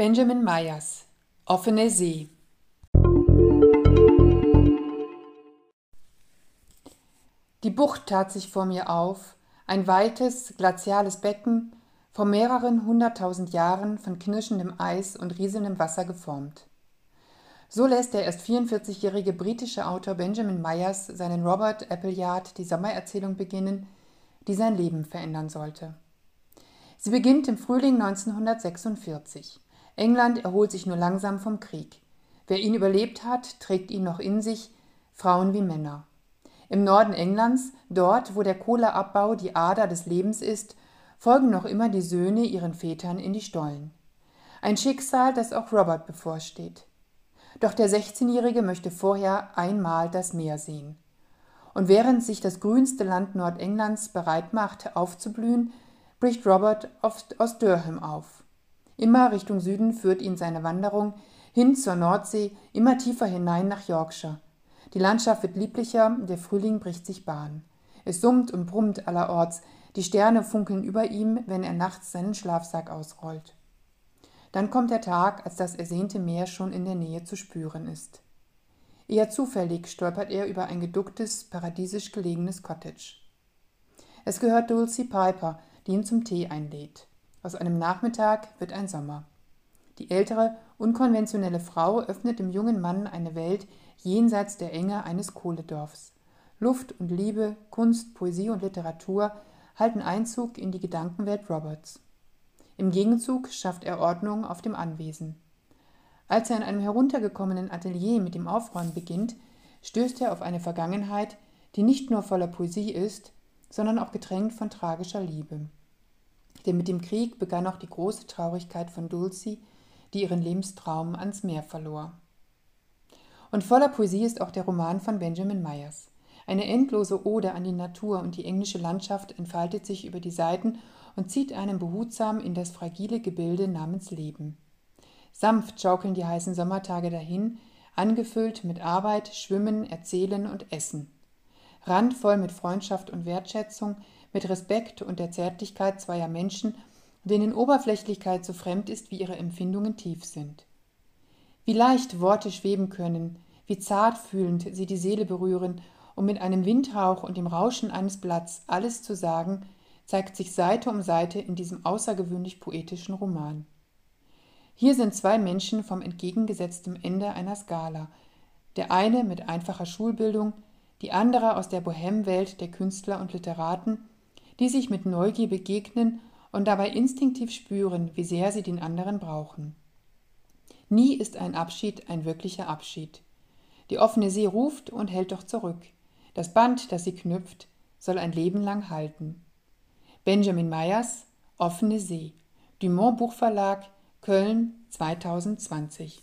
Benjamin Myers Offene See Die Bucht tat sich vor mir auf, ein weites, glaziales Becken, vor mehreren hunderttausend Jahren von knirschendem Eis und rieselndem Wasser geformt. So lässt der erst 44-jährige britische Autor Benjamin Myers seinen Robert Appleyard die Sommererzählung beginnen, die sein Leben verändern sollte. Sie beginnt im Frühling 1946. England erholt sich nur langsam vom Krieg. Wer ihn überlebt hat, trägt ihn noch in sich, Frauen wie Männer. Im Norden Englands, dort, wo der Kohleabbau die Ader des Lebens ist, folgen noch immer die Söhne ihren Vätern in die Stollen. Ein Schicksal, das auch Robert bevorsteht. Doch der 16-Jährige möchte vorher einmal das Meer sehen. Und während sich das grünste Land Nordenglands bereit macht, aufzublühen, bricht Robert aus Durham auf. Immer Richtung Süden führt ihn seine Wanderung hin zur Nordsee, immer tiefer hinein nach Yorkshire. Die Landschaft wird lieblicher, der Frühling bricht sich Bahn. Es summt und brummt allerorts, die Sterne funkeln über ihm, wenn er nachts seinen Schlafsack ausrollt. Dann kommt der Tag, als das ersehnte Meer schon in der Nähe zu spüren ist. Eher zufällig stolpert er über ein geducktes, paradiesisch gelegenes Cottage. Es gehört Dulcie Piper, die ihn zum Tee einlädt. Aus einem Nachmittag wird ein Sommer. Die ältere, unkonventionelle Frau öffnet dem jungen Mann eine Welt jenseits der Enge eines Kohledorfs. Luft und Liebe, Kunst, Poesie und Literatur halten Einzug in die Gedankenwelt Roberts. Im Gegenzug schafft er Ordnung auf dem Anwesen. Als er in einem heruntergekommenen Atelier mit dem Aufräumen beginnt, stößt er auf eine Vergangenheit, die nicht nur voller Poesie ist, sondern auch getränkt von tragischer Liebe. Denn mit dem Krieg begann auch die große Traurigkeit von Dulcie, die ihren Lebenstraum ans Meer verlor. Und voller Poesie ist auch der Roman von Benjamin Myers. Eine endlose Ode an die Natur und die englische Landschaft entfaltet sich über die Seiten und zieht einen behutsam in das fragile Gebilde namens Leben. Sanft schaukeln die heißen Sommertage dahin, angefüllt mit Arbeit, Schwimmen, Erzählen und Essen. Randvoll mit Freundschaft und Wertschätzung, mit Respekt und der Zärtlichkeit zweier Menschen, denen Oberflächlichkeit so fremd ist, wie ihre Empfindungen tief sind. Wie leicht Worte schweben können, wie zartfühlend sie die Seele berühren, um mit einem Windhauch und dem Rauschen eines Blatts alles zu sagen, zeigt sich Seite um Seite in diesem außergewöhnlich poetischen Roman. Hier sind zwei Menschen vom entgegengesetzten Ende einer Skala, der eine mit einfacher Schulbildung, die andere aus der Bohemwelt der Künstler und Literaten, die sich mit Neugier begegnen und dabei instinktiv spüren, wie sehr sie den anderen brauchen. Nie ist ein Abschied ein wirklicher Abschied. Die offene See ruft und hält doch zurück. Das Band, das sie knüpft, soll ein Leben lang halten. Benjamin Meyers Offene See. Dumont Buchverlag Köln 2020